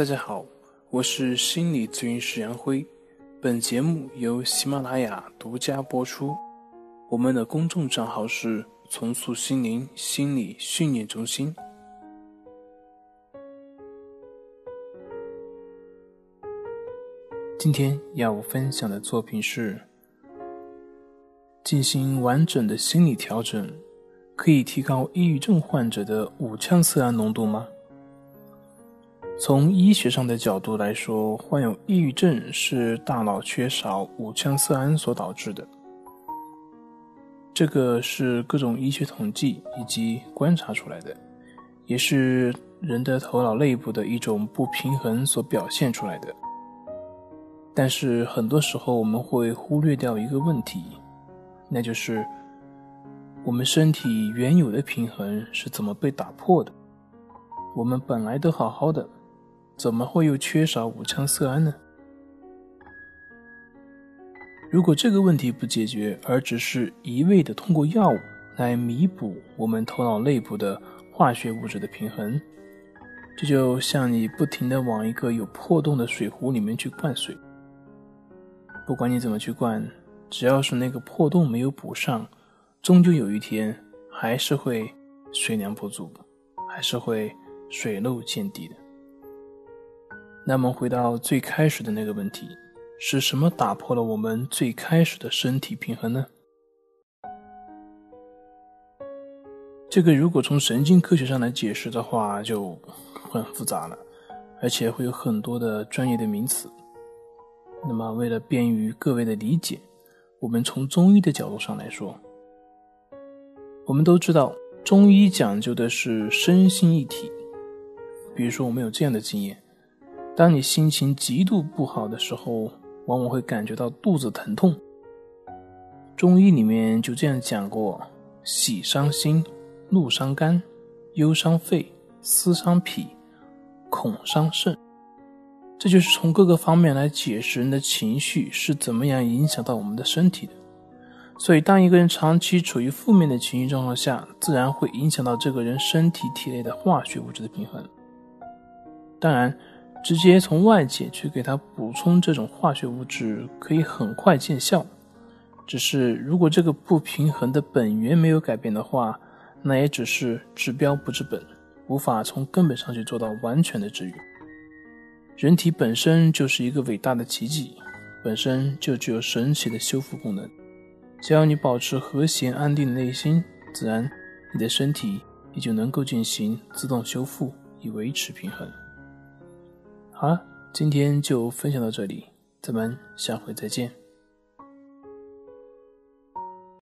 大家好，我是心理咨询师杨辉，本节目由喜马拉雅独家播出。我们的公众账号是“重塑心灵心理训练中心”。今天要分享的作品是：进行完整的心理调整，可以提高抑郁症患者的五羟色胺浓度吗？从医学上的角度来说，患有抑郁症是大脑缺少五羟色胺所导致的。这个是各种医学统计以及观察出来的，也是人的头脑内部的一种不平衡所表现出来的。但是很多时候我们会忽略掉一个问题，那就是我们身体原有的平衡是怎么被打破的？我们本来都好好的，怎么会又缺少五羟色胺呢？如果这个问题不解决，而只是一味的通过药物来弥补我们头脑内部的化学物质的平衡，这就像你不停的往一个有破洞的水壶里面去灌水。不管你怎么去灌，只要是那个破洞没有补上，终究有一天还是会水量不足，还是会水漏见底的。那么回到最开始的那个问题，是什么打破了我们最开始的身体平衡呢？这个如果从神经科学上来解释的话，就很复杂了，而且会有很多的专业的名词。那么，为了便于各位的理解，我们从中医的角度上来说，我们都知道中医讲究的是身心一体。比如说，我们有这样的经验：当你心情极度不好的时候，往往会感觉到肚子疼痛。中医里面就这样讲过：喜伤心，怒伤肝，忧伤肺，思伤脾，恐伤肾。这就是从各个方面来解释人的情绪是怎么样影响到我们的身体的。所以，当一个人长期处于负面的情绪状况下，自然会影响到这个人身体体内的化学物质的平衡。当然，直接从外界去给它补充这种化学物质，可以很快见效。只是如果这个不平衡的本源没有改变的话，那也只是治标不治本，无法从根本上去做到完全的治愈。人体本身就是一个伟大的奇迹，本身就具有神奇的修复功能。只要你保持和谐安定的内心，自然你的身体也就能够进行自动修复，以维持平衡。好了，今天就分享到这里，咱们下回再见。